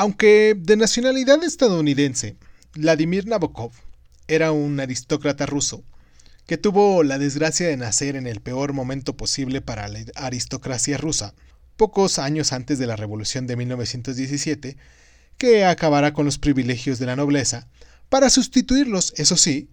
Aunque de nacionalidad estadounidense, Vladimir Nabokov era un aristócrata ruso que tuvo la desgracia de nacer en el peor momento posible para la aristocracia rusa, pocos años antes de la Revolución de 1917, que acabará con los privilegios de la nobleza, para sustituirlos, eso sí,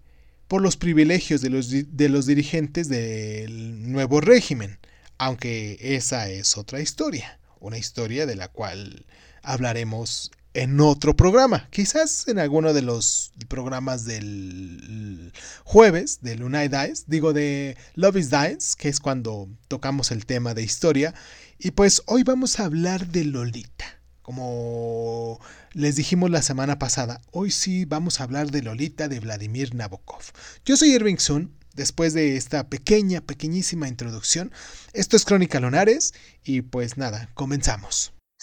por los privilegios de los, de los dirigentes del nuevo régimen, aunque esa es otra historia, una historia de la cual hablaremos en otro programa, quizás en alguno de los programas del jueves de Lunay Dice, digo de Love is Dice, que es cuando tocamos el tema de historia, y pues hoy vamos a hablar de Lolita. Como les dijimos la semana pasada, hoy sí vamos a hablar de Lolita de Vladimir Nabokov. Yo soy Irving Sun, después de esta pequeña, pequeñísima introducción. Esto es Crónica Lunares y pues nada, comenzamos.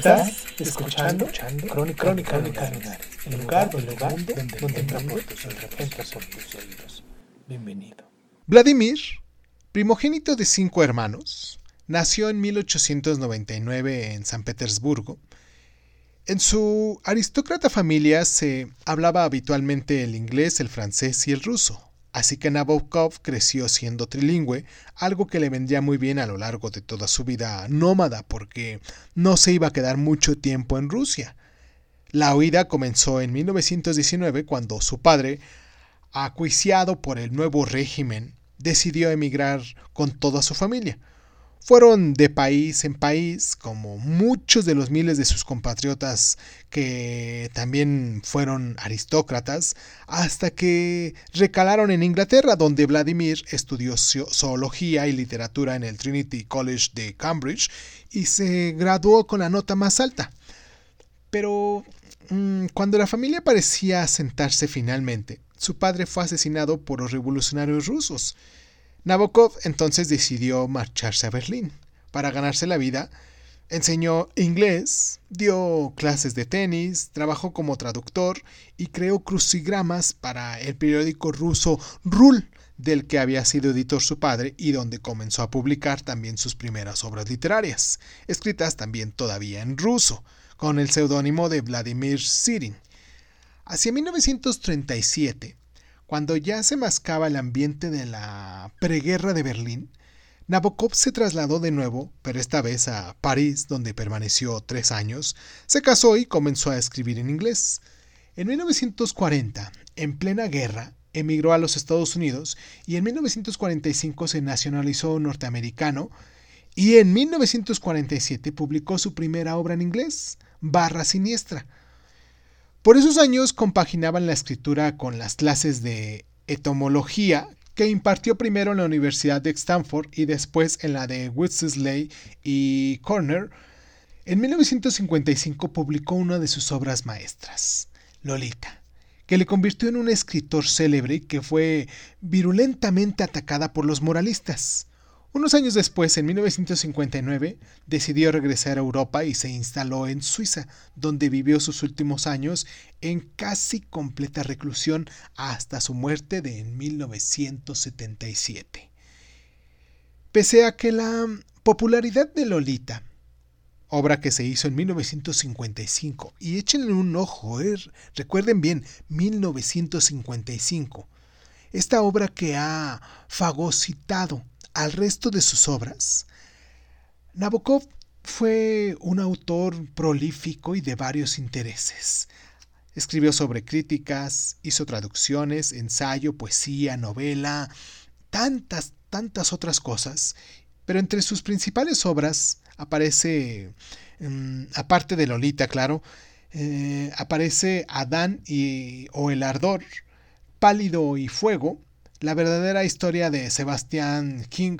Estás escuchando, escuchando Crónica, Crónica, Crónica el lugar, el lugar donde, donde, donde entramos tus tus oídos. Bienvenido. Vladimir, primogénito de cinco hermanos, nació en 1899 en San Petersburgo. En su aristócrata familia se hablaba habitualmente el inglés, el francés y el ruso, así que Nabokov creció siendo trilingüe, algo que le vendría muy bien a lo largo de toda su vida nómada, porque no se iba a quedar mucho tiempo en Rusia. La huida comenzó en 1919 cuando su padre, acuiciado por el nuevo régimen, decidió emigrar con toda su familia. Fueron de país en país, como muchos de los miles de sus compatriotas que también fueron aristócratas, hasta que recalaron en Inglaterra, donde Vladimir estudió zoología y literatura en el Trinity College de Cambridge y se graduó con la nota más alta. Pero mm, cuando la familia parecía asentarse finalmente, su padre fue asesinado por los revolucionarios rusos. Nabokov entonces decidió marcharse a Berlín. Para ganarse la vida, enseñó inglés, dio clases de tenis, trabajó como traductor y creó crucigramas para el periódico ruso Rul, del que había sido editor su padre y donde comenzó a publicar también sus primeras obras literarias, escritas también todavía en ruso, con el seudónimo de Vladimir Sirin. Hacia 1937, cuando ya se mascaba el ambiente de la preguerra de Berlín, Nabokov se trasladó de nuevo, pero esta vez a París, donde permaneció tres años, se casó y comenzó a escribir en inglés. En 1940, en plena guerra, emigró a los Estados Unidos y en 1945 se nacionalizó norteamericano y en 1947 publicó su primera obra en inglés, Barra Siniestra, por esos años compaginaban la escritura con las clases de etomología que impartió primero en la Universidad de Stanford y después en la de Witzesley y Corner. En 1955 publicó una de sus obras maestras, Lolita, que le convirtió en un escritor célebre que fue virulentamente atacada por los moralistas. Unos años después, en 1959, decidió regresar a Europa y se instaló en Suiza, donde vivió sus últimos años en casi completa reclusión hasta su muerte de en 1977. Pese a que la popularidad de Lolita, obra que se hizo en 1955, y échenle un ojo, eh, recuerden bien, 1955, esta obra que ha fagocitado al resto de sus obras, Nabokov fue un autor prolífico y de varios intereses. Escribió sobre críticas, hizo traducciones, ensayo, poesía, novela, tantas, tantas otras cosas, pero entre sus principales obras aparece, mm, aparte de Lolita, claro, eh, aparece Adán y, o El Ardor, Pálido y Fuego, la verdadera historia de Sebastian King.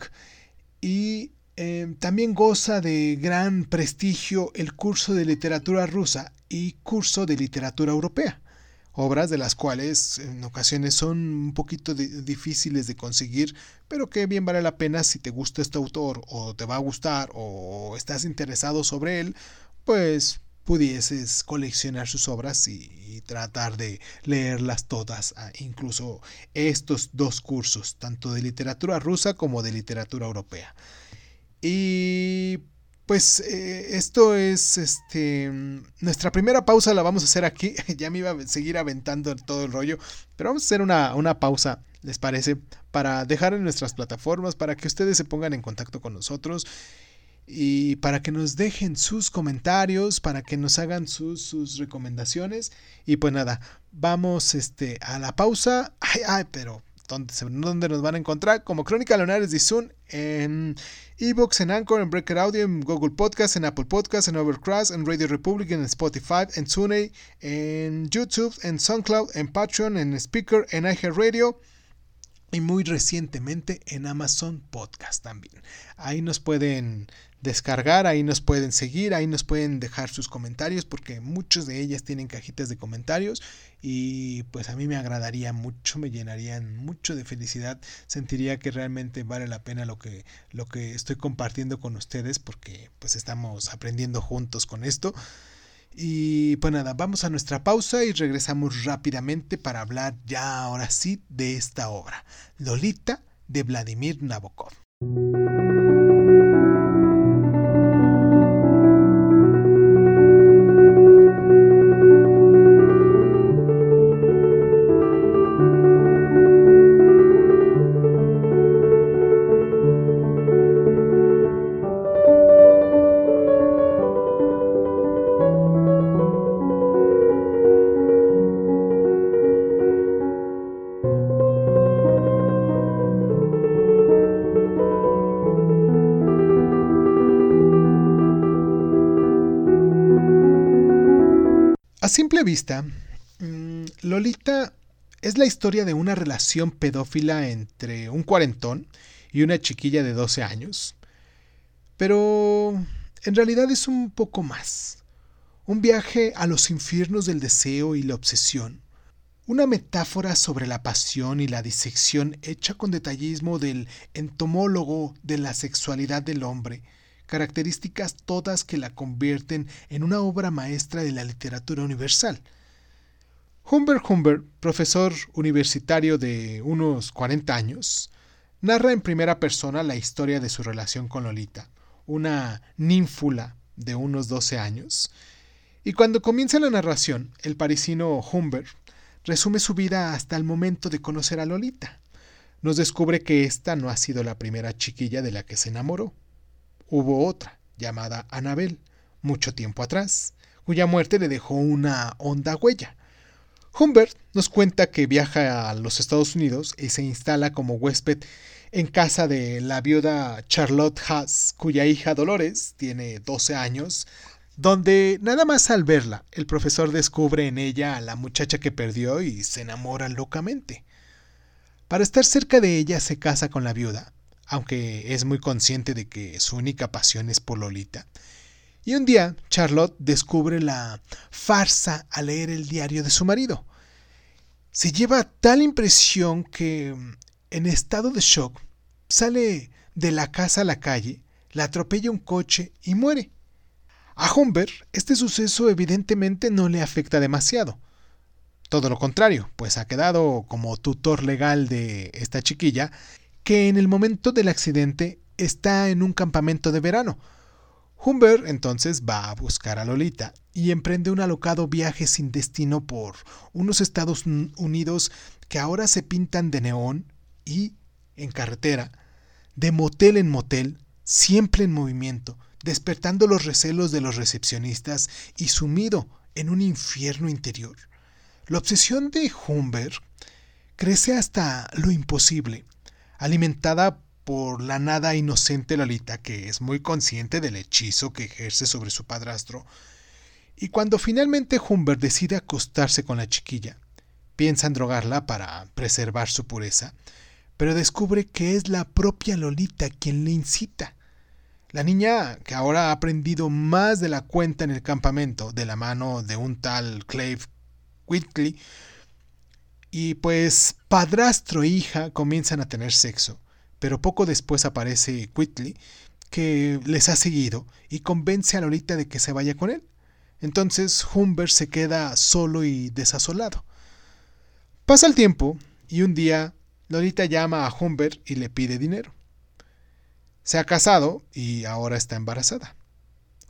Y Eh, también goza de gran prestigio el curso de literatura rusa y curso de literatura europea, obras de las cuales en ocasiones son un poquito difíciles de conseguir, pero que bien vale la pena si te gusta este autor o te va a gustar o estás interesado sobre él, pues pudieses coleccionar sus obras y, tratar de leerlas todas, ah, incluso estos dos cursos, tanto de literatura rusa como de literatura europea. Y pues eh, esto es este nuestra primera pausa la vamos a hacer aquí. ya me iba a seguir aventando todo el rollo, pero vamos a hacer una, una pausa, ¿les parece? Para dejar en nuestras plataformas, para que ustedes se pongan en contacto con nosotros y para que nos dejen sus comentarios, para que nos hagan sus, sus recomendaciones. Y pues nada, vamos este, a la pausa. Ay, ay, pero ¿dónde, ¿dónde nos van a encontrar? Como Crónica Leonares de Zoom en Evox, en Anchor, en Breaker Audio, en Google Podcast, en Apple Podcast, en Overcast, en Radio Republic, en Spotify, en TuneIn, en YouTube, en SoundCloud, en Patreon, en Speaker, en iHeartRadio y muy recientemente en Amazon Podcast también. Ahí nos pueden descargar, ahí nos pueden seguir, ahí nos pueden dejar sus comentarios porque muchos de ellas tienen cajitas de comentarios y pues a mí me agradaría mucho, me llenarían mucho de felicidad, sentiría que realmente vale la pena lo que lo que estoy compartiendo con ustedes porque pues estamos aprendiendo juntos con esto. Y pues nada, vamos a nuestra pausa y regresamos rápidamente para hablar ya ahora sí de esta obra, Lolita de Vladimir Nabokov. Simple vista, mm, Lolita es la historia de una relación pedófila entre un cuarentón y una chiquilla de 12 años. Pero en realidad es un poco más. Un viaje a los infiernos del deseo y la obsesión. Una metáfora sobre la pasión y la disección hecha con detallismo del entomólogo de la sexualidad del hombre características todas que la convierten en una obra maestra de la literatura universal. Humbert Humbert, profesor universitario de unos 40 años, narra en primera persona la historia de su relación con Lolita, una ninfula de unos 12 años, y cuando comienza la narración, el parisino Humbert resume su vida hasta el momento de conocer a Lolita. Nos descubre que esta no ha sido la primera chiquilla de la que se enamoró. Hubo otra, llamada Anabel, mucho tiempo atrás, cuya muerte le dejó una honda huella. Humbert nos cuenta que viaja a los Estados Unidos y se instala como huésped en casa de la viuda Charlotte Haas, cuya hija Dolores tiene 12 años, donde nada más al verla, el profesor descubre en ella a la muchacha que perdió y se enamora locamente. Para estar cerca de ella se casa con la viuda, aunque es muy consciente de que su única pasión es por Lolita. Y un día Charlotte descubre la farsa al leer el diario de su marido. Se lleva tal impresión que, en estado de shock, sale de la casa a la calle, la atropella un coche y muere. A Humbert este suceso evidentemente no le afecta demasiado. Todo lo contrario, pues ha quedado como tutor legal de esta chiquilla que en el momento del accidente está en un campamento de verano. Humbert entonces va a buscar a Lolita y emprende un alocado viaje sin destino por unos Estados Unidos que ahora se pintan de neón y, en carretera, de motel en motel, siempre en movimiento, despertando los recelos de los recepcionistas y sumido en un infierno interior. La obsesión de Humbert crece hasta lo imposible alimentada por la nada inocente Lolita, que es muy consciente del hechizo que ejerce sobre su padrastro, y cuando finalmente Humbert decide acostarse con la chiquilla, piensa en drogarla para preservar su pureza, pero descubre que es la propia Lolita quien le incita. La niña, que ahora ha aprendido más de la cuenta en el campamento, de la mano de un tal Clave Whitley, y pues padrastro e hija comienzan a tener sexo, pero poco después aparece Whitley, que les ha seguido y convence a Lolita de que se vaya con él. Entonces Humber se queda solo y desasolado. Pasa el tiempo y un día Lolita llama a Humber y le pide dinero. Se ha casado y ahora está embarazada.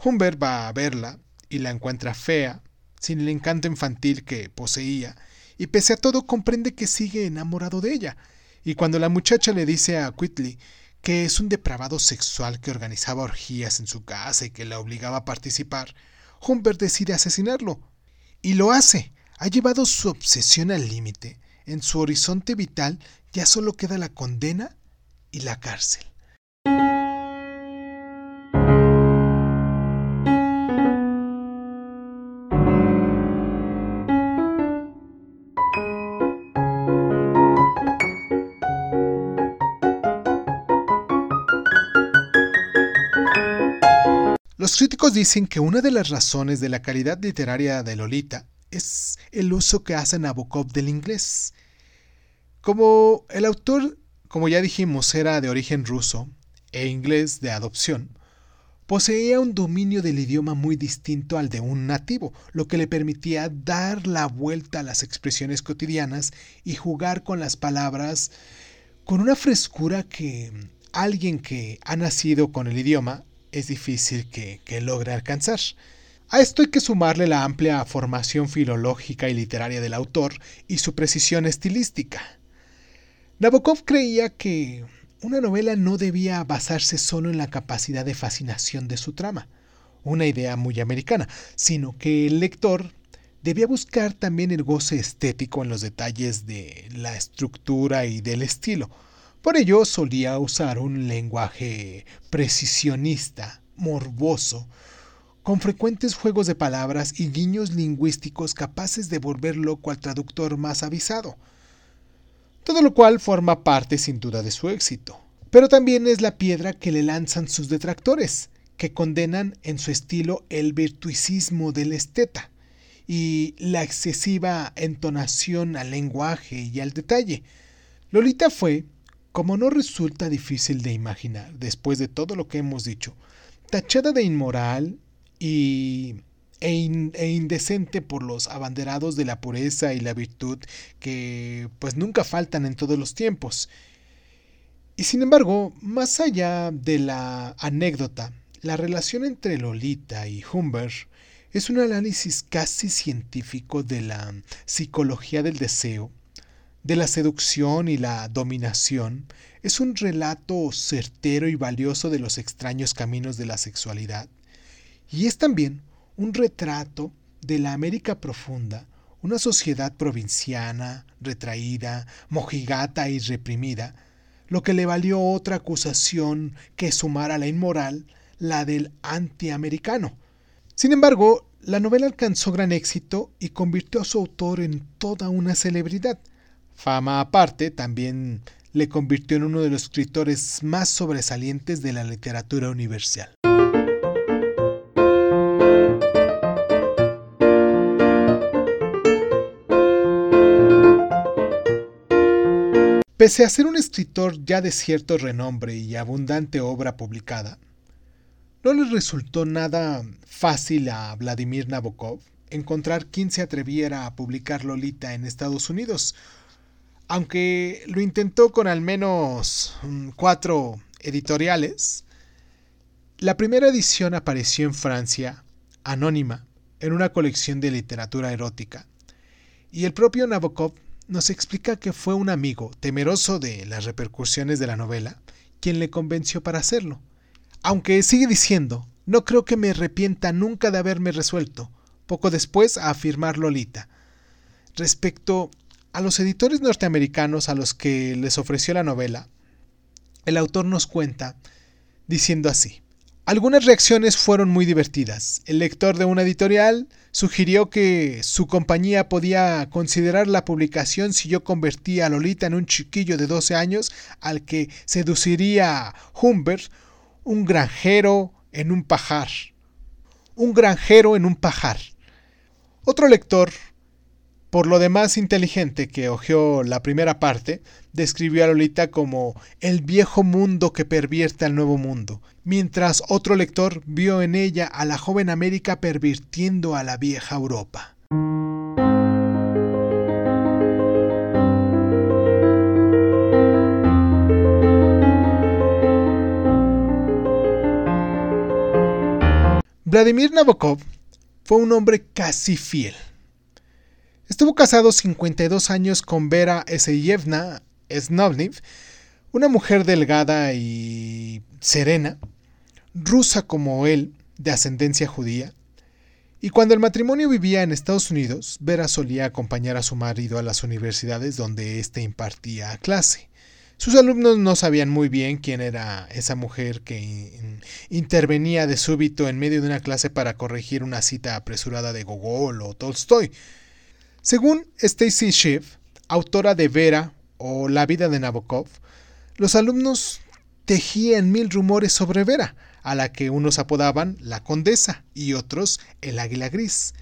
Humber va a verla y la encuentra fea, sin el encanto infantil que poseía, y pese a todo comprende que sigue enamorado de ella. Y cuando la muchacha le dice a Whitley que es un depravado sexual que organizaba orgías en su casa y que la obligaba a participar, Humbert decide asesinarlo. Y lo hace. Ha llevado su obsesión al límite. En su horizonte vital ya solo queda la condena y la cárcel. Los críticos dicen que una de las razones de la calidad literaria de Lolita es el uso que hace Nabokov del inglés. Como el autor, como ya dijimos, era de origen ruso e inglés de adopción, poseía un dominio del idioma muy distinto al de un nativo, lo que le permitía dar la vuelta a las expresiones cotidianas y jugar con las palabras con una frescura que alguien que ha nacido con el idioma es difícil que, logre alcanzar. A esto hay que sumarle la amplia formación filológica y literaria del autor y su precisión estilística. Nabokov creía que una novela no debía basarse solo en la capacidad de fascinación de su trama, una idea muy americana, sino que el lector debía buscar también el goce estético en los detalles de la estructura y del estilo, por ello solía usar un lenguaje precisionista, morboso, con frecuentes juegos de palabras y guiños lingüísticos capaces de volver loco al traductor más avisado. Todo lo cual forma parte sin duda de su éxito. Pero también es la piedra que le lanzan sus detractores, que condenan en su estilo el virtuosismo del esteta y la excesiva entonación al lenguaje y al detalle. Lolita fue, como no resulta difícil de imaginar, después de todo lo que hemos dicho, tachada de inmoral y, e, e, indecente por los abanderados de la pureza y la virtud que pues nunca faltan en todos los tiempos. Y sin embargo, más allá de la anécdota, la relación entre Lolita y Humber es un análisis casi científico de la psicología del deseo de la seducción y la dominación es un relato certero y valioso de los extraños caminos de la sexualidad. Y es también un retrato de la América profunda, una sociedad provinciana, retraída, mojigata y reprimida, lo que le valió otra acusación que sumar a la inmoral, la del antiamericano. Sin embargo, la novela alcanzó gran éxito y convirtió a su autor en toda una celebridad. Fama aparte, también le convirtió en uno de los escritores más sobresalientes de la literatura universal. Pese a ser un escritor ya de cierto renombre y abundante obra publicada, no le resultó nada fácil a Vladimir Nabokov encontrar quien se atreviera a publicar Lolita en Estados Unidos, aunque lo intentó con al menos mm, cuatro editoriales, la primera edición apareció en Francia, anónima, en una colección de literatura erótica, y el propio Nabokov nos explica que fue un amigo, temeroso de las repercusiones de la novela, quien le convenció para hacerlo. Aunque sigue diciendo, no creo que me arrepienta nunca de haberme resuelto, poco después a afirmar Lolita. Respecto a los editores norteamericanos a los que les ofreció la novela, el autor nos cuenta diciendo así. Algunas reacciones fueron muy divertidas. El lector de una editorial sugirió que su compañía podía considerar la publicación si yo convertía a Lolita en un chiquillo de 12 años al que seduciría Humbert, un granjero en un pajar. Un granjero en un pajar. Otro lector, por lo demás inteligente que hojeó la primera parte, describió a Lolita como el viejo mundo que pervierte al nuevo mundo, mientras otro lector vio en ella a la joven América pervirtiendo a la vieja Europa. Vladimir Nabokov fue un hombre casi fiel. Estuvo casado 52 años con Vera Eseyevna Snovniv, una mujer delgada y serena, rusa como él, de ascendencia judía, y cuando el matrimonio vivía en Estados Unidos, Vera solía acompañar a su marido a las universidades donde éste impartía clase. Sus alumnos no sabían muy bien quién era esa mujer que intervenía de súbito en medio de una clase para corregir una cita apresurada de Gogol o Tolstoy. Según Stacy Schiff, autora de Vera o La vida de Nabokov, los alumnos tejían mil rumores sobre Vera, a la que unos apodaban la condesa y otros el águila gris.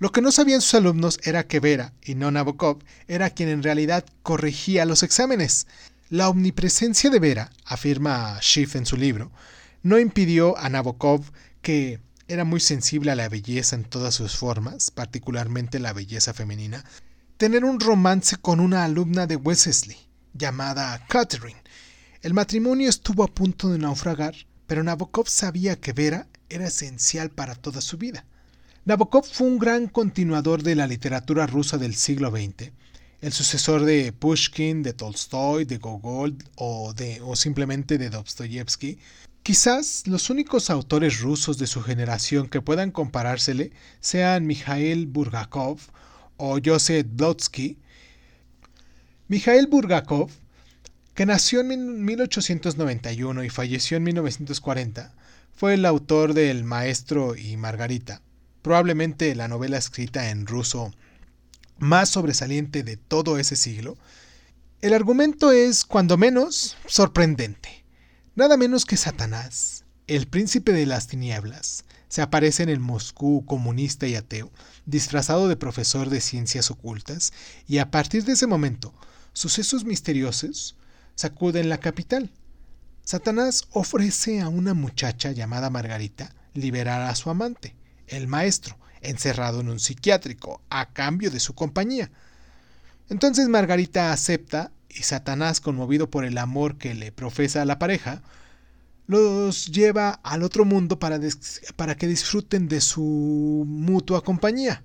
Lo que no sabían sus alumnos era que Vera, y no Nabokov, era quien en realidad corregía los exámenes. La omnipresencia de Vera, afirma Schiff en su libro, no impidió a Nabokov, que era muy sensible a la belleza en todas sus formas, particularmente la belleza femenina, tener un romance con una alumna de Wesley, llamada Catherine. El matrimonio estuvo a punto de naufragar, pero Nabokov sabía que Vera era esencial para toda su vida. Nabokov fue un gran continuador de la literatura rusa del siglo XX, el sucesor de Pushkin, de Tolstoy, de Gogol o, de, o simplemente de Dostoyevsky, quizás los únicos autores rusos de su generación que puedan comparársele sean Mikhail Burgakov o Joseph Blodsky. Mikhail Burgakov, que nació en 1891 y falleció en 1940, fue el autor de El Maestro y Margarita, probablemente la novela escrita en ruso más sobresaliente de todo ese siglo, el argumento es, cuando menos, sorprendente. Nada menos que Satanás, el príncipe de las tinieblas, se aparece en el Moscú comunista y ateo, disfrazado de profesor de ciencias ocultas, y a partir de ese momento, sucesos misteriosos sacuden la capital. Satanás ofrece a una muchacha llamada Margarita liberar a su amante, el maestro, encerrado en un psiquiátrico, a cambio de su compañía. Entonces Margarita acepta y Satanás, conmovido por el amor que le profesa a la pareja, los lleva al otro mundo para, para que disfruten de su mutua compañía.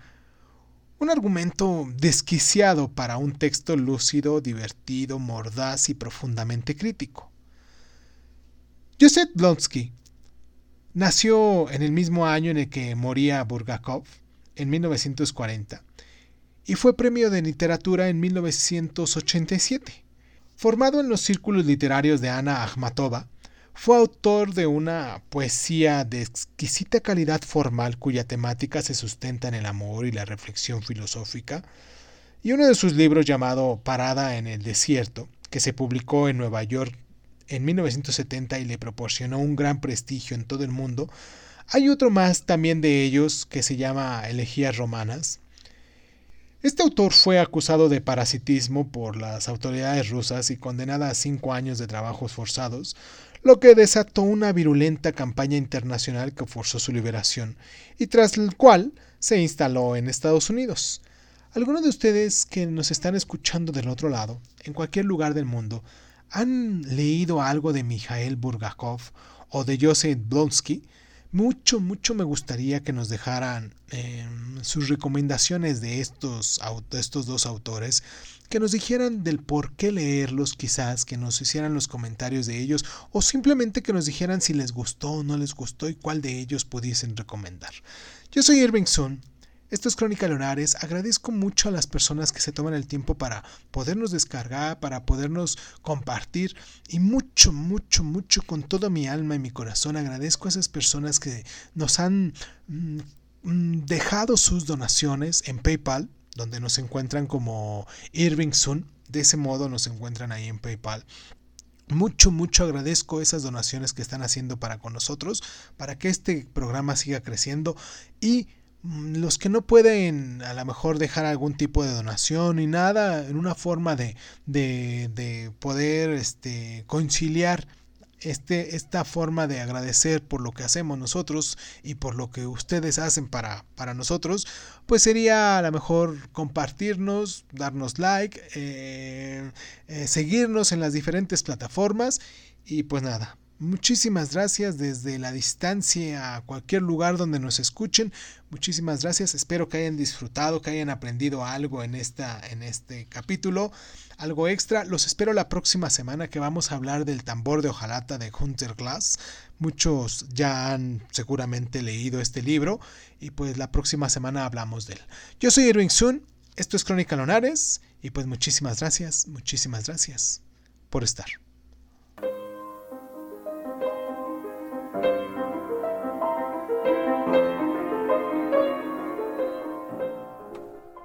Un argumento desquiciado para un texto lúcido, divertido, mordaz y profundamente crítico. Joseph Blonsky Nació en el mismo año en el que moría Burgakov, en 1940, y fue premio de literatura en 1987. Formado en los círculos literarios de Ana Akhmatova, fue autor de una poesía de exquisita calidad formal cuya temática se sustenta en el amor y la reflexión filosófica, y uno de sus libros llamado Parada en el Desierto, que se publicó en Nueva York en 1970 y le proporcionó un gran prestigio en todo el mundo, hay otro más también de ellos que se llama Elegías Romanas. Este autor fue acusado de parasitismo por las autoridades rusas y condenado a cinco años de trabajos forzados, lo que desató una virulenta campaña internacional que forzó su liberación y tras el cual se instaló en Estados Unidos. Algunos de ustedes que nos están escuchando del otro lado, en cualquier lugar del mundo, ¿Han leído algo de Mikhail Burgakov o de Joseph Blonsky? Mucho, mucho me gustaría que nos dejaran em, sus recomendaciones de estos, de estos dos autores, que nos dijeran del por qué leerlos quizás, que nos hicieran los comentarios de ellos, o simplemente que nos dijeran si les gustó o no les gustó y cuál de ellos pudiesen recomendar. Yo soy Irving Sun esto es Crónica Lunares. Agradezco mucho a las personas que se toman el tiempo para podernos descargar, para podernos compartir y mucho, mucho, mucho con toda mi alma y mi corazón agradezco a esas personas que nos han mm, mm, dejado sus donaciones en PayPal, donde nos encuentran como Irving Sun. De ese modo nos encuentran ahí en PayPal. mucho, mucho agradezco esas donaciones que están haciendo para con nosotros, para que este programa siga creciendo y los que no pueden a lo mejor dejar algún tipo de donación ni nada, en una forma de, de, de poder este, conciliar este, esta forma de agradecer por lo que hacemos nosotros y por lo que ustedes hacen para, para nosotros, pues sería a lo mejor compartirnos, darnos like, eh, eh, seguirnos en las diferentes plataformas y pues nada, Muchísimas gracias desde la distancia a cualquier lugar donde nos escuchen. Muchísimas gracias. Espero que hayan disfrutado, que hayan aprendido algo en, esta, en este capítulo, algo extra. Los espero la próxima semana que vamos a hablar del tambor de hojalata de Hunter Glass. Muchos ya han seguramente leído este libro y pues la próxima semana hablamos de él. Yo soy Irving Sun, esto es Crónica Lonares y pues muchísimas gracias, muchísimas gracias por estar.